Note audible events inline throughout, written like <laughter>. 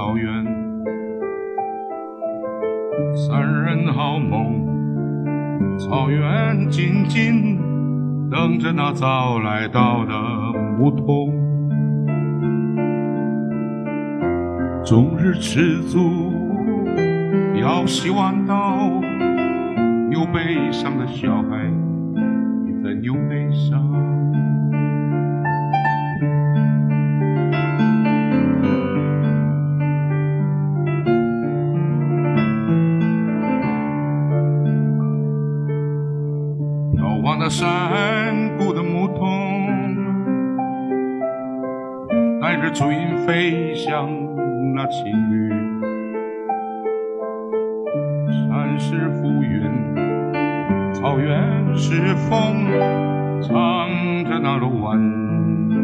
草原。三人好梦，草原静静等着那早来到的牧童。终日吃足，要洗碗刀，有悲伤的小孩。又悲伤。那青绿，山是浮云。草原是风，唱着那罗湾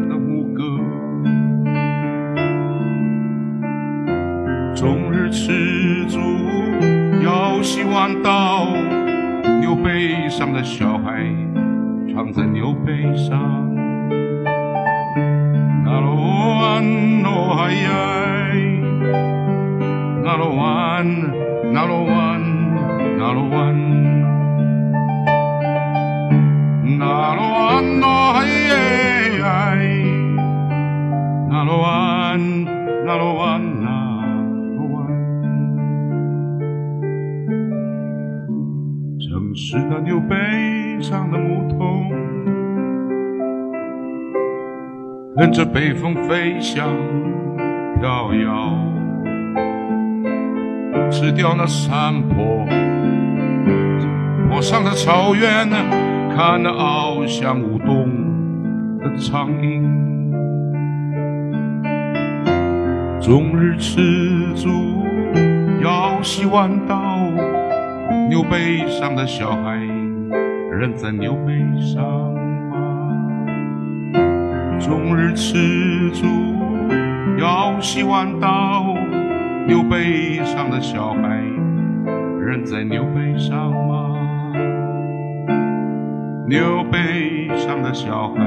的牧歌。终日吃足，要洗碗刀，有悲伤的小孩，跟着北风飞翔飘摇，吃掉那山坡坡上的草原。看那翱翔舞动的苍鹰，终日吃足，要洗碗刀，牛背上的小孩，人在牛背上？终日吃住，要洗碗刀，牛背上的小孩，人在牛背上吗？牛背上的小孩，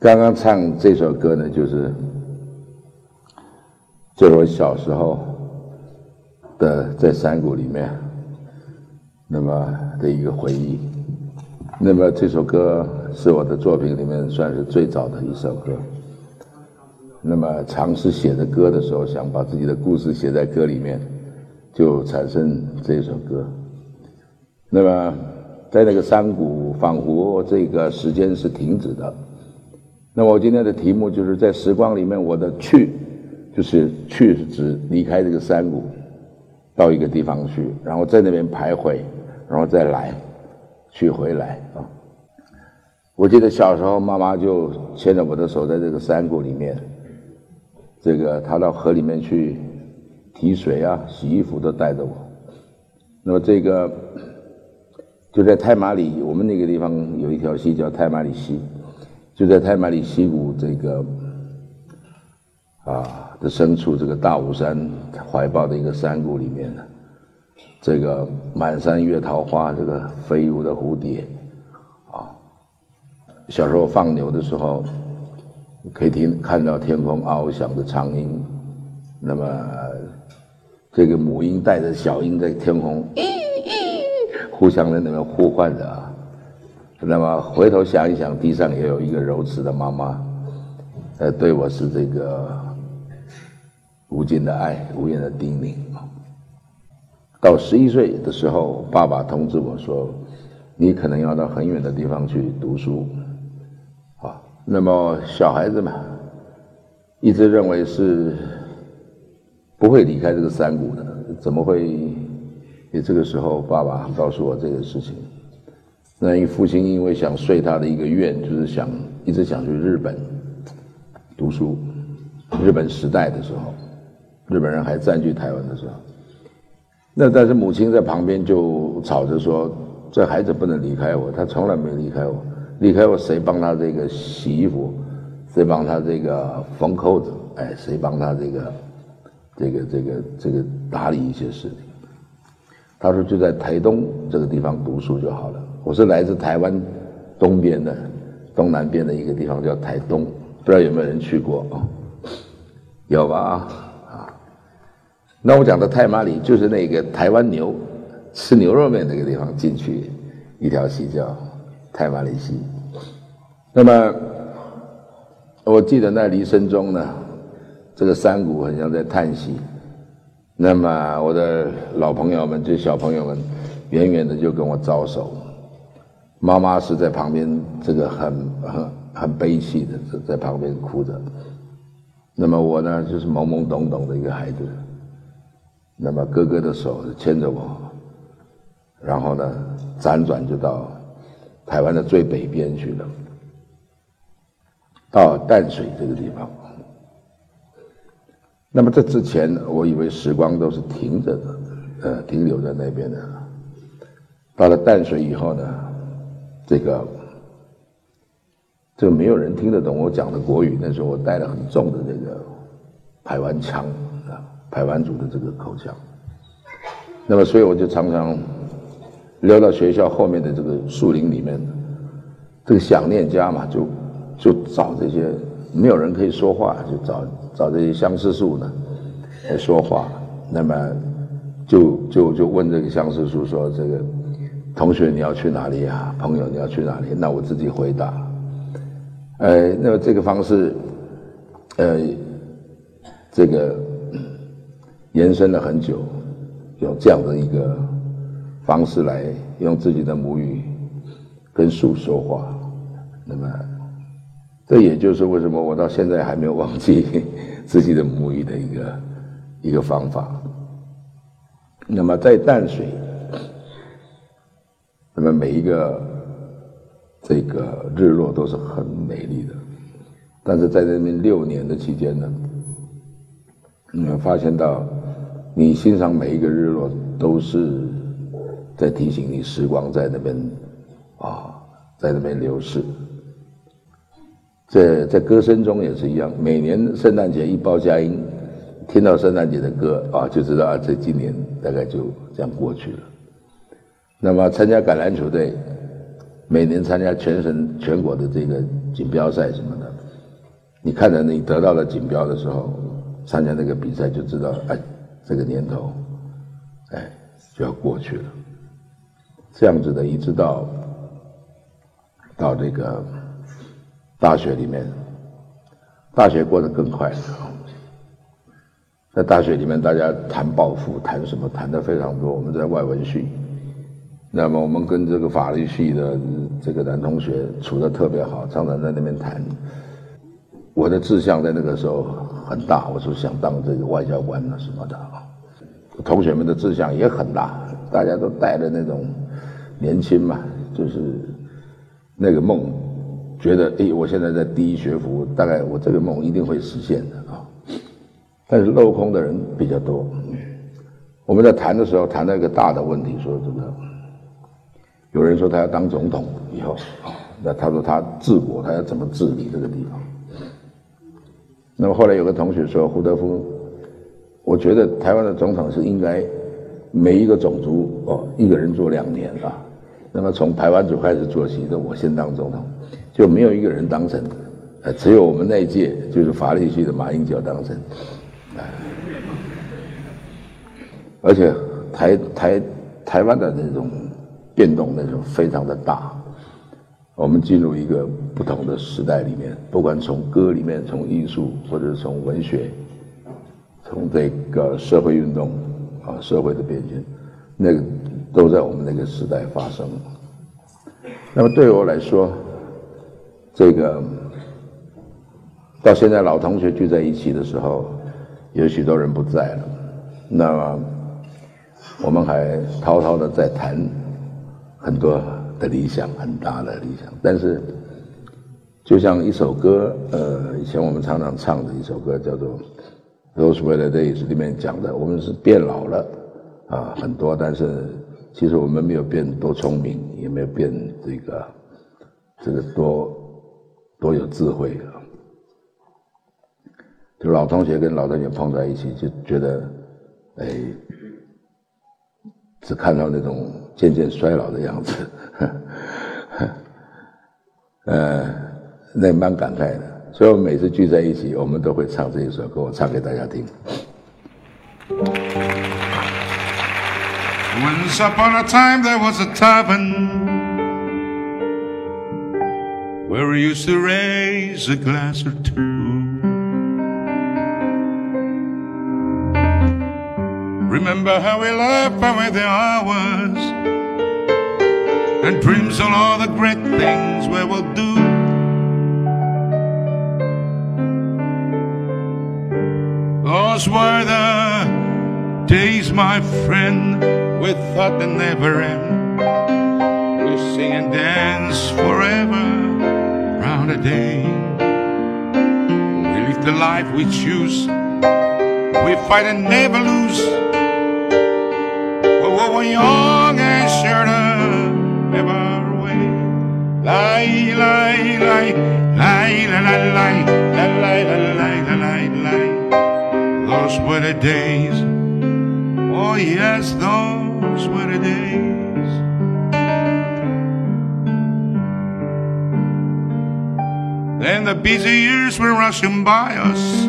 刚刚唱这首歌呢，就是。就是我小时候的在山谷里面，那么的一个回忆。那么这首歌是我的作品里面算是最早的一首歌。那么尝试写的歌的时候，想把自己的故事写在歌里面，就产生这首歌。那么在那个山谷，仿佛这个时间是停止的。那么我今天的题目就是在时光里面，我的去。就是去是指离开这个山谷，到一个地方去，然后在那边徘徊，然后再来，去回来啊。我记得小时候，妈妈就牵着我的手，在这个山谷里面，这个她到河里面去提水啊、洗衣服都带着我。那么这个就在太马里，我们那个地方有一条溪叫太马里溪，就在太马里溪谷这个啊。的深处，这个大武山怀抱的一个山谷里面呢，这个满山月桃花，这个飞舞的蝴蝶，啊，小时候放牛的时候，可以听看到天空翱翔的苍鹰，那么这个母鹰带着小鹰在天空，互相在那边呼唤着，啊，那么回头想一想，地上也有一个柔慈的妈妈，呃，对我是这个。无尽的爱，无言的叮咛。到十一岁的时候，爸爸通知我说：“你可能要到很远的地方去读书。”啊那么小孩子嘛，一直认为是不会离开这个山谷的，怎么会？也这个时候，爸爸告诉我这个事情。那因父亲因为想遂他的一个愿，就是想一直想去日本读书。日本时代的时候，日本人还占据台湾的时候，那但是母亲在旁边就吵着说：“这孩子不能离开我，他从来没离开我。离开我，谁帮他这个洗衣服？谁帮他这个缝扣子？哎，谁帮他这个这个这个这个打理一些事情？”他说：“就在台东这个地方读书就好了。”我是来自台湾东边的东南边的一个地方叫台东，不知道有没有人去过啊？有吧？啊，那我讲的太麻里就是那个台湾牛吃牛肉面那个地方进去一条溪叫太麻里溪。那么我记得那离声中呢，这个山谷很像在叹息。那么我的老朋友们，这小朋友们，远远的就跟我招手。妈妈是在旁边，这个很很很悲戚的，在在旁边哭着。那么我呢，就是懵懵懂懂的一个孩子。那么哥哥的手牵着我，然后呢，辗转就到台湾的最北边去了，到淡水这个地方。那么这之前，我以为时光都是停着的，呃，停留在那边的。到了淡水以后呢？这个，这个没有人听得懂我讲的国语。那时候我带了很重的这个台湾腔啊，台湾族的这个口腔。那么，所以我就常常溜到学校后面的这个树林里面，这个想念家嘛，就就找这些没有人可以说话，就找找这些相思树呢来说话。那么，就就就问这个相思树说这个。同学，你要去哪里呀？朋友，你要去哪里？那我自己回答。呃，那么这个方式，呃，这个延伸了很久，有这样的一个方式来用自己的母语跟树说话。那么，这也就是为什么我到现在还没有忘记 <laughs> 自己的母语的一个一个方法。那么在淡水。那么每一个这个日落都是很美丽的，但是在那边六年的期间呢，嗯，发现到你欣赏每一个日落都是在提醒你时光在那边啊，在那边流逝。在在歌声中也是一样，每年圣诞节一报佳音，听到圣诞节的歌啊，就知道啊，这今年大概就这样过去了。那么参加橄榄球队，每年参加全省全国的这个锦标赛什么的，你看着你得到了锦标的时候，参加那个比赛就知道，哎，这个年头，哎，就要过去了。这样子的，一直到到这个大学里面，大学过得更快了。在大学里面，大家谈抱负，谈什么，谈的非常多。我们在外文系。那么我们跟这个法律系的这个男同学处的特别好，常常在那边谈。我的志向在那个时候很大，我说想当这个外交官啊什么的啊。同学们的志向也很大，大家都带着那种年轻嘛，就是那个梦，觉得哎，我现在在第一学府，大概我这个梦一定会实现的啊。但是镂空的人比较多。我们在谈的时候谈到一个大的问题，说这个。有人说他要当总统以后啊，那他说他治国，他要怎么治理这个地方？那么后来有个同学说，胡德夫，我觉得台湾的总统是应该每一个种族哦，一个人做两年啊。那么从台湾族开始做起，那我先当总统，就没有一个人当成，呃，只有我们那一届就是法律系的马英九当成，而且台台台湾的那种。变动那种非常的大，我们进入一个不同的时代里面，不管从歌里面、从艺术，或者是从文学，从这个社会运动啊，社会的变迁，那个都在我们那个时代发生。那么对我来说，这个到现在老同学聚在一起的时候，有许多人不在了，那么我们还滔滔的在谈很多的理想，很大的理想。但是，就像一首歌，呃，以前我们常常唱的一首歌，叫做《Those Were the Days》里面讲的，我们是变老了啊，很多，但是其实我们没有变多聪明，也没有变这个这个多多有智慧啊。就老同学跟老同学碰在一起，就觉得，哎，只看到那种渐渐衰老的样子，呃，那蛮感慨的。所以我每次聚在一起，我们都会唱这一首歌，我唱给大家听。Once upon a time there was a tavern where we used to raise a glass or two. Remember how we laughed away the hours and dreams on all the great things we will do. Those were the days, my friend, we thought they never end. We sing and dance forever round a day. We live the life we choose. We fight and never lose we were young and Those were the days. Oh yes, those were the days. Then the busy years were rushing by us.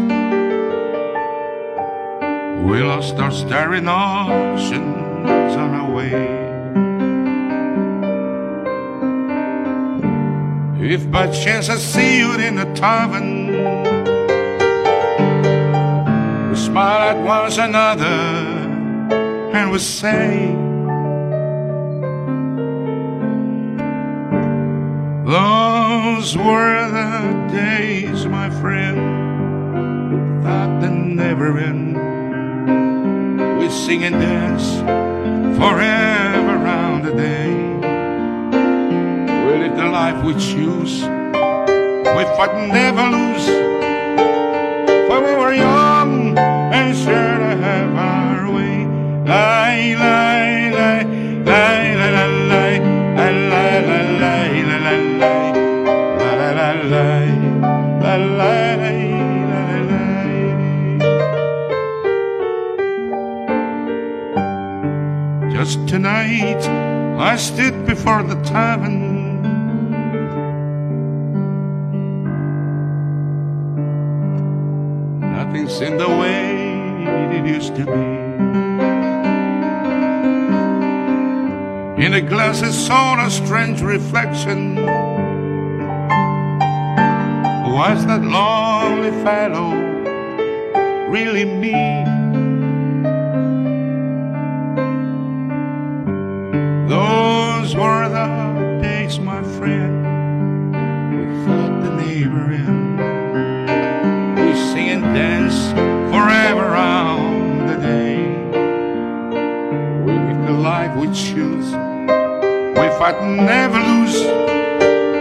We lost our starry oceans on our way. If by chance I see you in a tavern, we smile at one another and we say, Those were the days, my friend, that they never end. We sing and dance forever round the day. Life we choose. We fight and never lose. For we were young and sure to have our way. Lie, lie, lie, lie, lie, lie, lie, lie, lie, lie, lie, lie, lie. Just tonight I stood before the tavern. In the way it used to be. In the glass I saw a strange reflection. Was that lonely fellow really me? Never lose.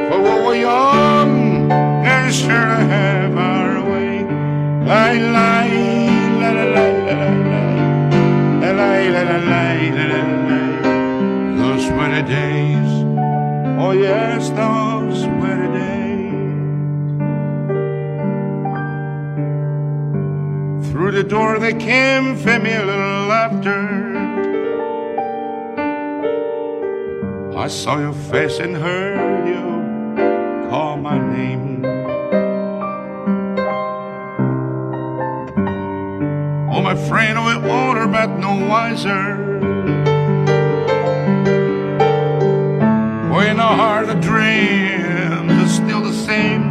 For what we're young and sure to have our way. Lie, lie, la la la la la la la la la la la la those were the days. Oh, yes, those were the days. Through the door they came, familiar saw your face and heard you call my name. Oh, my friend, we're older but no wiser. in our heart dreams are still the same.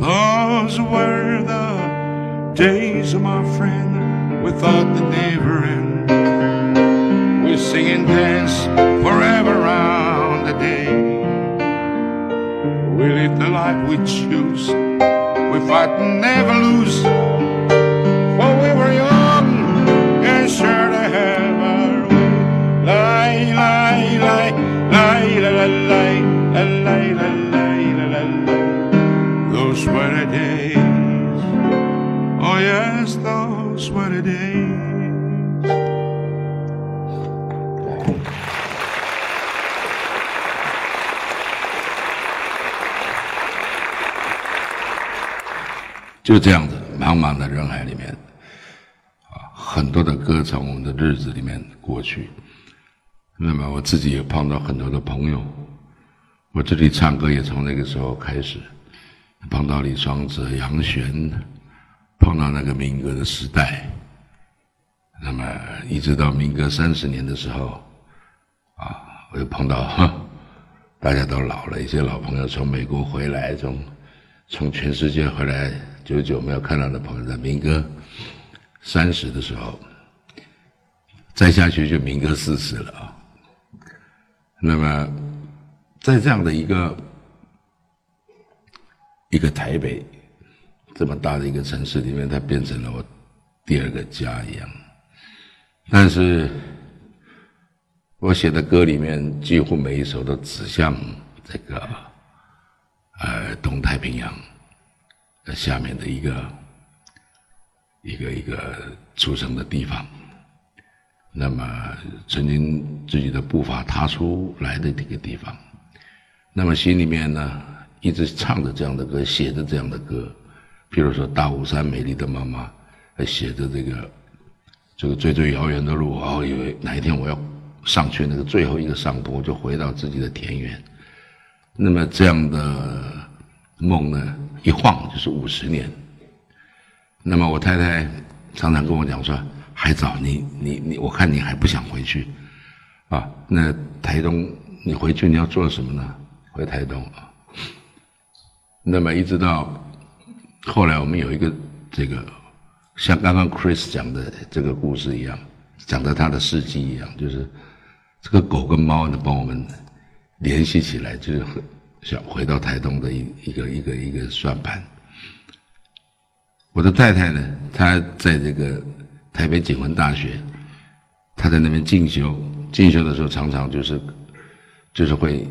Those were the days, of my friend, we thought the. We sing and dance forever round the day. We live the life we choose. We fight and 就这样子，茫茫的人海里面，啊，很多的歌从我们的日子里面过去。那么我自己也碰到很多的朋友，我这里唱歌也从那个时候开始，碰到李双泽、杨璇，碰到那个民歌的时代。那么一直到民歌三十年的时候，啊，我又碰到，<laughs> 大家都老了，一些老朋友从美国回来，从从全世界回来。久久没有看到的朋友，在民歌三十的时候，再下去就民歌四十了啊。那么，在这样的一个一个台北这么大的一个城市里面，它变成了我第二个家一样。但是，我写的歌里面几乎每一首都指向这个呃东太平洋。下面的一个一个一个出生的地方，那么曾经自己的步伐踏出来的这个地方，那么心里面呢一直唱着这样的歌，写着这样的歌，比如说《大雾山美丽的妈妈》，还写着这个这个最最遥远的路，哦，以为哪一天我要上去那个最后一个上坡，就回到自己的田园，那么这样的梦呢？一晃就是五十年。那么我太太常常跟我讲说：“还早，你你你，我看你还不想回去，啊？那台东你回去你要做什么呢？回台东啊？那么一直到后来，我们有一个这个像刚刚 Chris 讲的这个故事一样，讲的他的事迹一样，就是这个狗跟猫呢帮我们联系起来，就是。想回到台东的一一个一个一个算盘。我的太太呢，她在这个台北警官大学，她在那边进修，进修的时候常常就是就是会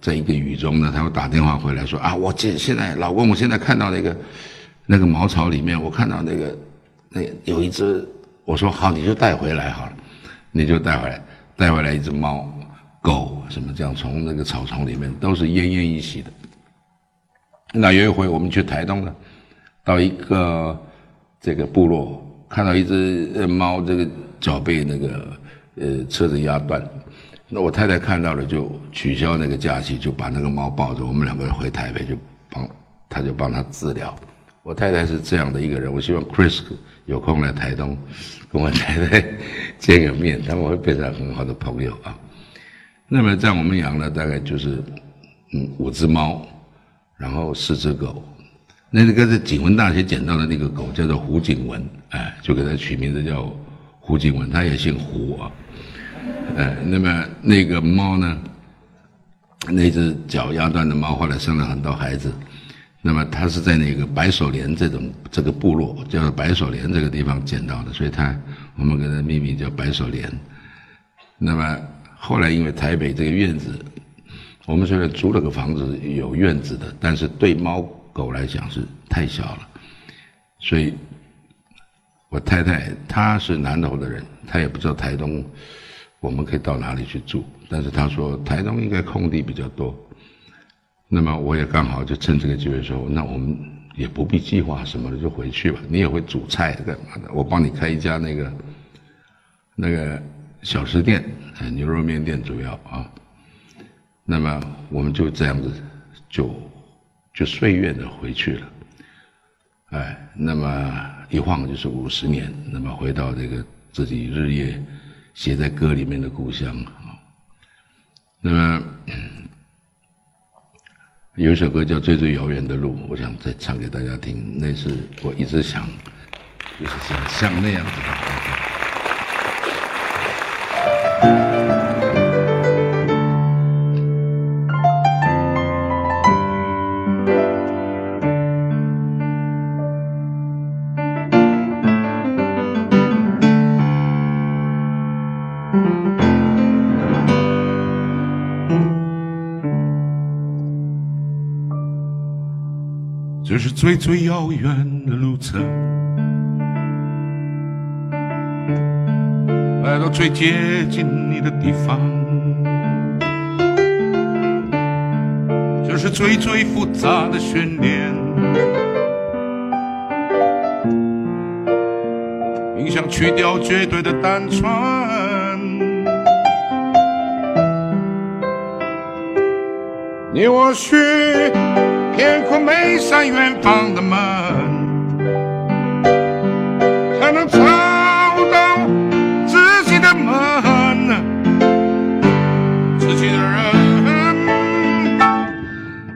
在一个雨中呢，她会打电话回来说啊，我现现在老公，我现在看到那个那个茅草里面，我看到那个那有一只，我说好，你就带回来好了，你就带回来，带回来一只猫。狗什么这样从那个草丛里面都是奄奄一息的。那有一回我们去台东呢，到一个这个部落，看到一只猫，这个脚被那个呃车子压断。那我太太看到了，就取消那个假期，就把那个猫抱着，我们两个人回台北就帮，他就帮他治疗。我太太是这样的一个人，我希望 Chris 有空来台东跟我太太见个面，他们会变成很好的朋友啊。那么在我们养了大概就是嗯五只猫，然后四只狗。那个在景文大学捡到的那个狗叫做胡景文，哎，就给它取名字叫胡景文，它也姓胡啊。哎，那么那个猫呢，那只脚压断的猫后来生了很多孩子。那么它是在那个白手莲这种这个部落，叫做白手莲这个地方捡到的，所以它我们给它命名叫白手莲。那么。后来因为台北这个院子，我们虽然租了个房子有院子的，但是对猫狗来讲是太小了，所以，我太太她是南投的人，她也不知道台东我们可以到哪里去住，但是她说台东应该空地比较多，那么我也刚好就趁这个机会说，那我们也不必计划什么的就回去吧，你也会煮菜干嘛的，我帮你开一家那个那个。小吃店，牛肉面店主要啊，那么我们就这样子，就就岁月的回去了，哎，那么一晃就是五十年，那么回到这个自己日夜写在歌里面的故乡啊，那么有一首歌叫《最最遥远的路》，我想再唱给大家听，那是我一直想，就是想像那样子的。最最遥远的路程。来，到最接近你的地方，就是最最复杂的训练。冥想去掉绝对的单纯，你我需天空每扇远方的门，才能找到自己的门，自己的人。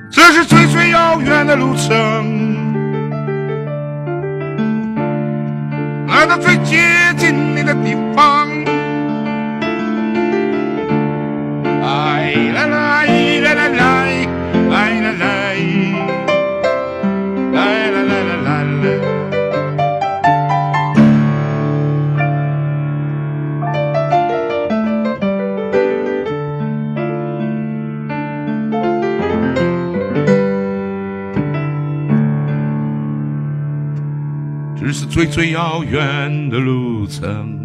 这是最最遥远的路程，来到最近最遥远的路程，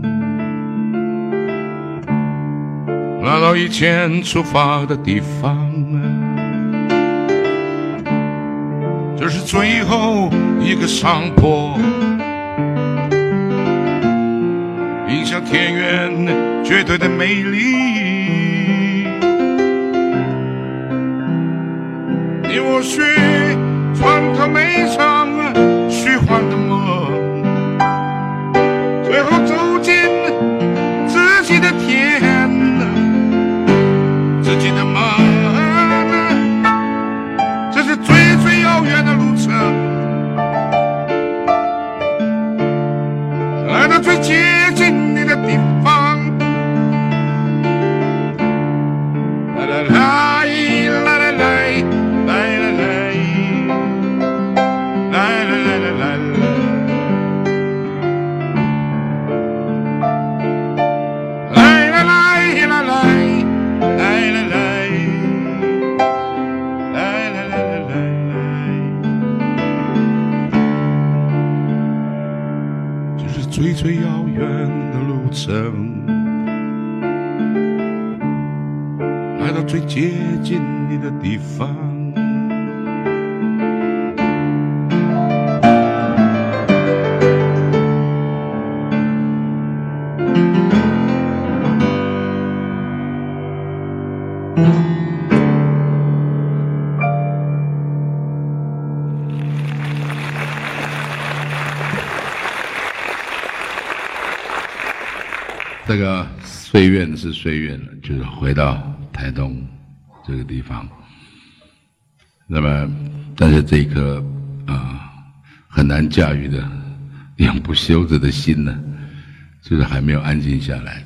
来到以前出发的地方。这是最后一个上坡，迎向田园绝对的美丽。你我需穿透每场岁月是岁月了，就是回到台东这个地方。那么，但是这一颗啊、很难驾驭的永不休止的心呢，就是还没有安静下来，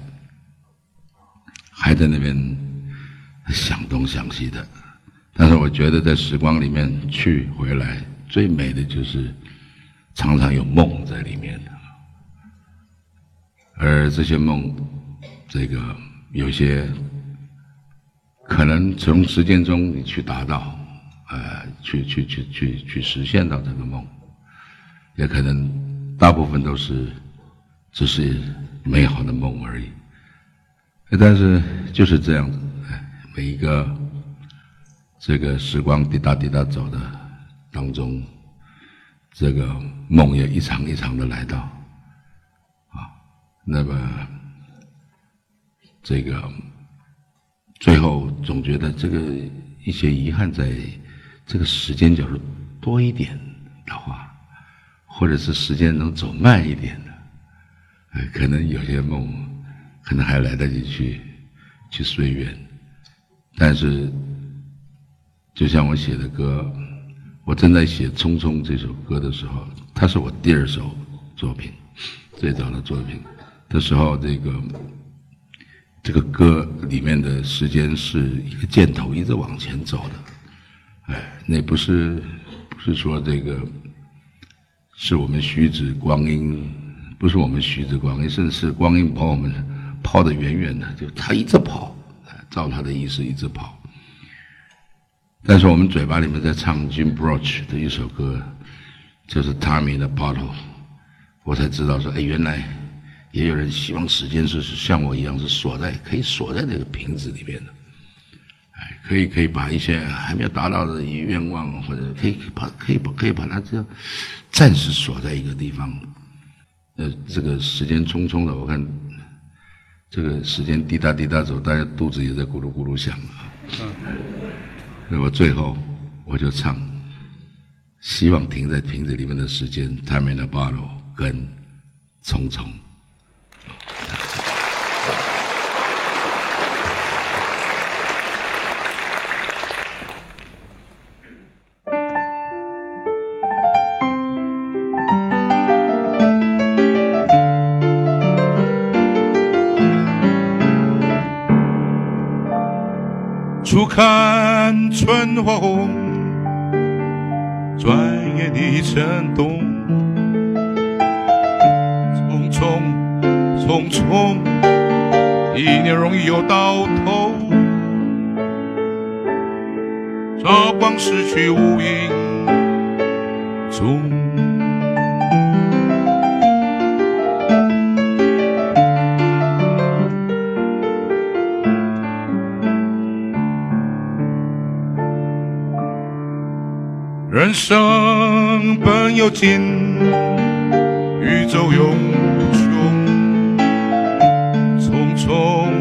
还在那边想东想西的。但是我觉得在时光里面去回来，最美的就是常常有梦在里面的。而这些梦，这个有些可能从实践中你去达到，呃，去去去去去实现到这个梦，也可能大部分都是只是美好的梦而已。但是就是这样子，每一个这个时光滴答滴答走的当中，这个梦也一场一场的来到。啊那么，这个最后总觉得这个一些遗憾，在这个时间角度多一点的话，或者是时间能走慢一点的，呃，可能有些梦可能还来得及去去随缘，但是就像我写的歌，我正在写《匆匆》这首歌的时候，它是我第二首作品，最早的作品。的时候，这个这个歌里面的时间是一个箭头一直往前走的，哎，那不是不是说这个是我们虚指光阴，不是我们虚指光阴，甚至是光阴把我们抛得远远的，就他一直跑，照他的意思一直跑。但是我们嘴巴里面在唱 Jim Broch 的一首歌，就是 Tommy 的 Bottle，我才知道说，哎，原来。也有人希望时间是像我一样是锁在可以锁在那个瓶子里面的，哎，可以可以把一些还没有达到的愿望或者可以把可以把可以把它这样暂时锁在一个地方。呃，这个时间匆匆的，我看这个时间滴答滴答走，大家肚子也在咕噜咕噜响啊。那么最后我就唱，希望停在瓶子里面的时间，Time in a bottle，跟匆匆。春花红，转眼已成冬。匆匆匆匆，一年容易又到头。朝光逝去无影人生本有尽，宇宙永无穷。匆匆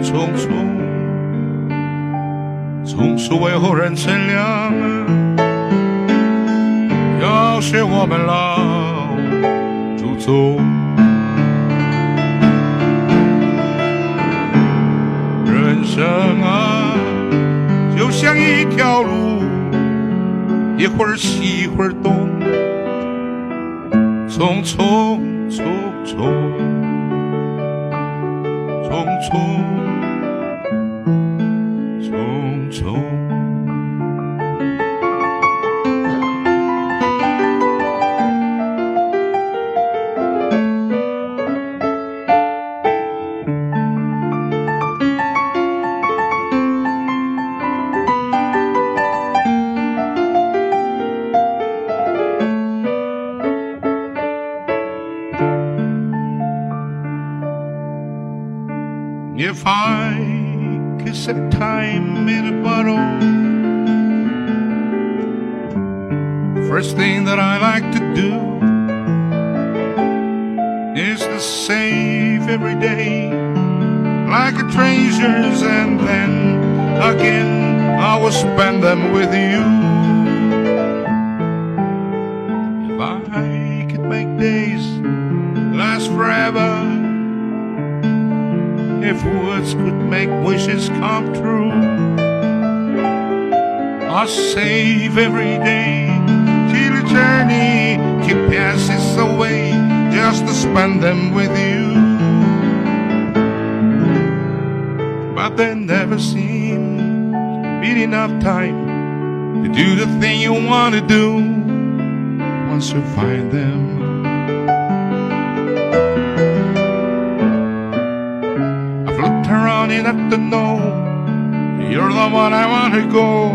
匆匆，总是为后人乘凉。要学我们老祖宗，人生啊，就像一条路。一会儿西一会儿东，匆匆，first thing that I like to do is to save every day like a treasures, and then again I will spend them with you. If I could make days last forever if words could make wishes come true. I'll save every day spend them with you. But there never seems to be enough time to do the thing you want to do once you find them. I've looked around enough to know you're the one I want to go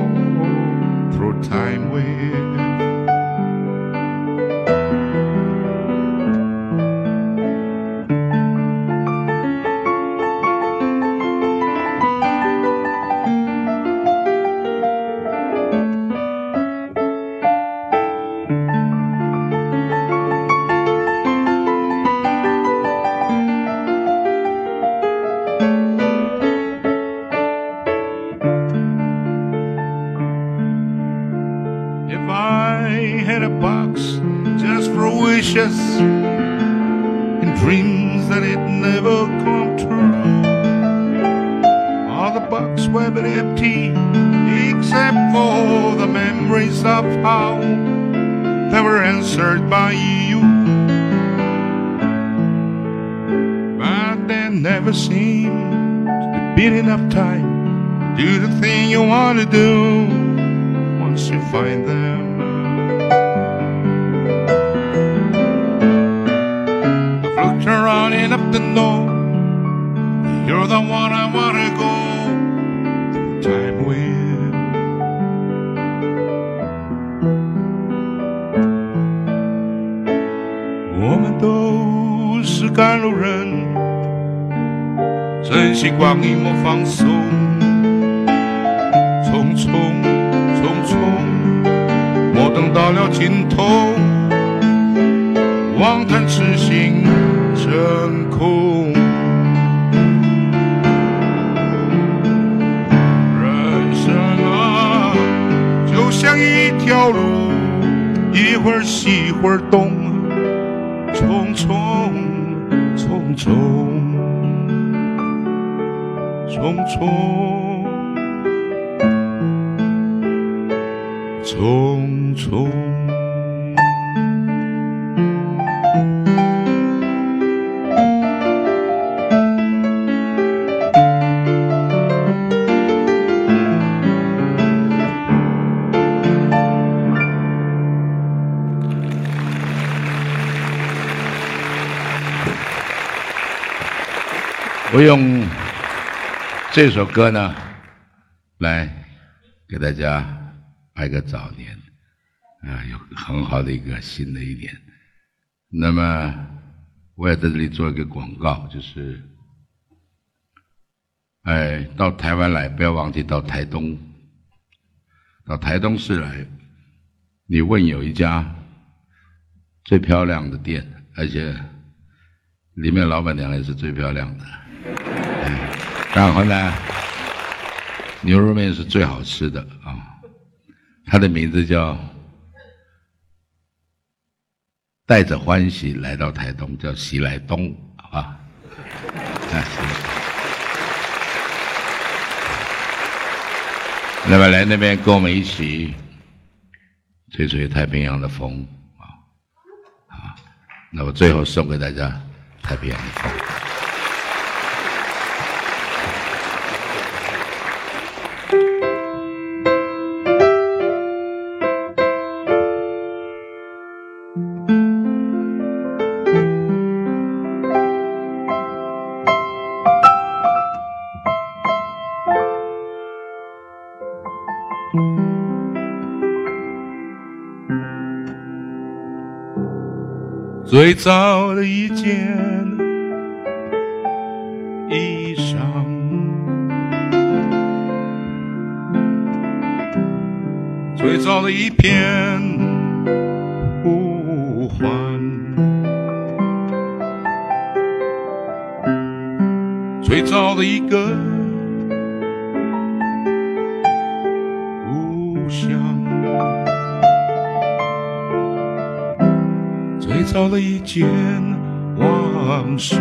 到了尽头，妄谈痴心成空。人生啊，就像一条路，一会儿西一会儿东，匆匆匆匆。匆匆，匆匆。用。这首歌呢，来给大家拜个早年，啊，有很好的一个新的一年。那么，我也在这里做一个广告，就是，哎，到台湾来，不要忘记到台东，到台东市来，你问有一家最漂亮的店，而且里面老板娘也是最漂亮的。然后呢，牛肉面是最好吃的啊，它的名字叫带着欢喜来到台东，叫喜来东，好吧？那么来那边跟我们一起吹吹太平洋的风啊啊！那么最后送给大家太平洋。的风。最早的一件衣裳，最早的一片呼唤，最早的一个。故乡，最早的一件往事，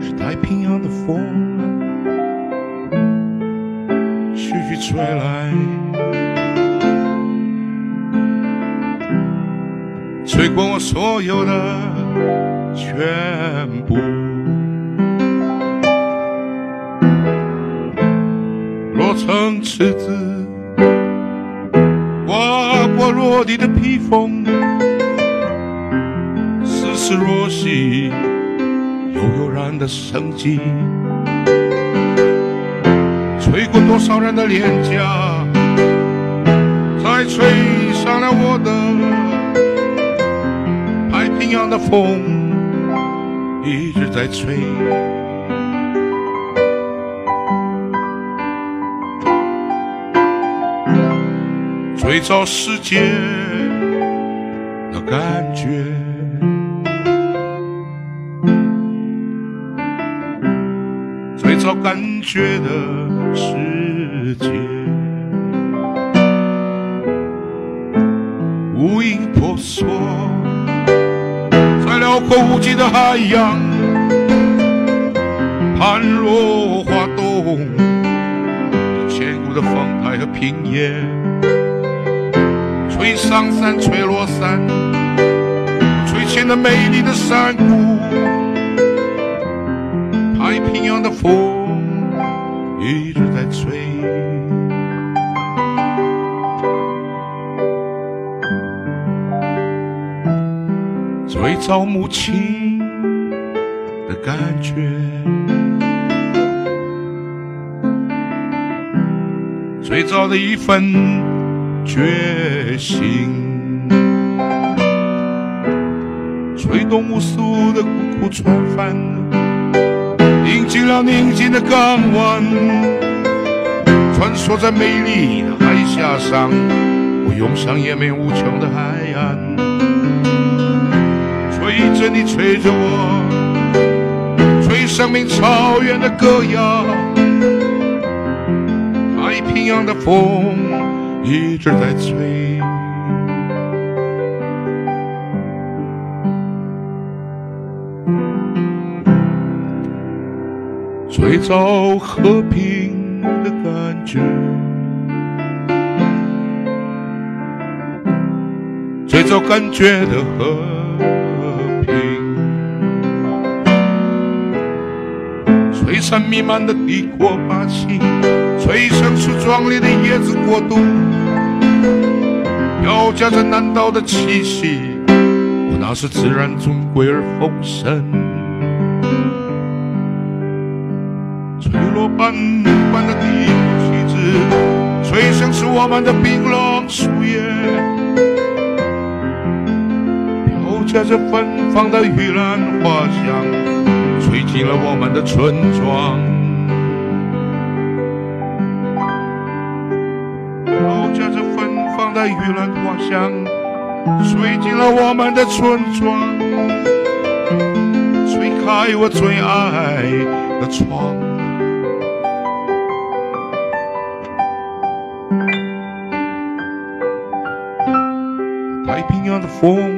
是太平洋的风，徐徐吹来，吹过我所有的全部。落成池子，刮过落地的披风。似若曦，悠悠然的生机，吹过多少人的脸颊，再吹上了我的太平洋的风，一直在吹。最早世界的感觉。感觉的世界，无影婆娑，在辽阔无际的海洋，盘落花动，千古的风台和平野，吹上山，吹落山，吹起那美丽的山谷，太平洋的风。最早母亲的感觉，最早的一份决心，吹动无数的孤苦船帆。迎进了宁静的港湾，穿梭在美丽的海峡上，我涌向延绵无穷的海岸。吹着你，吹着我，吹生命草原的歌谣。太平洋的风一直在吹。最早和平的感觉，最早感觉的和山弥漫的帝国霸气，催生出壮丽的椰子国度，飘夹着南岛的气息，我那是自然尊贵而丰盛。吹落斑斑的帝国旗帜，吹响是我们的槟榔树叶，飘夹着芬芳的玉兰花香，吹进了我们的村庄。飘夹着芬芳的玉兰花香，吹进了我们的村庄，吹开我最爱的窗。太平洋的风，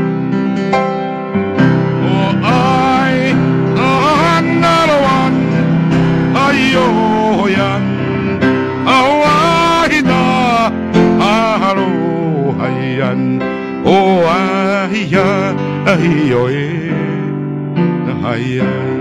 ay, oe, ay, ay.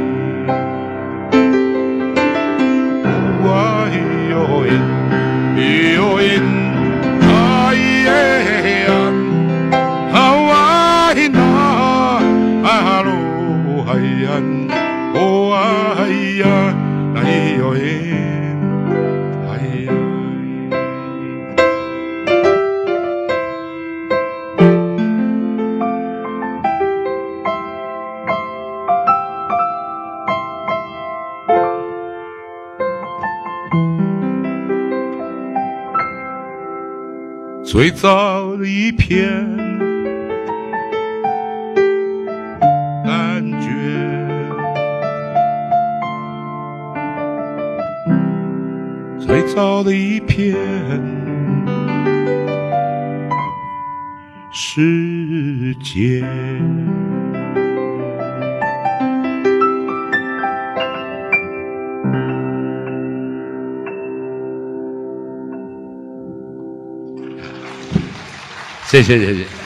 最谢谢谢谢。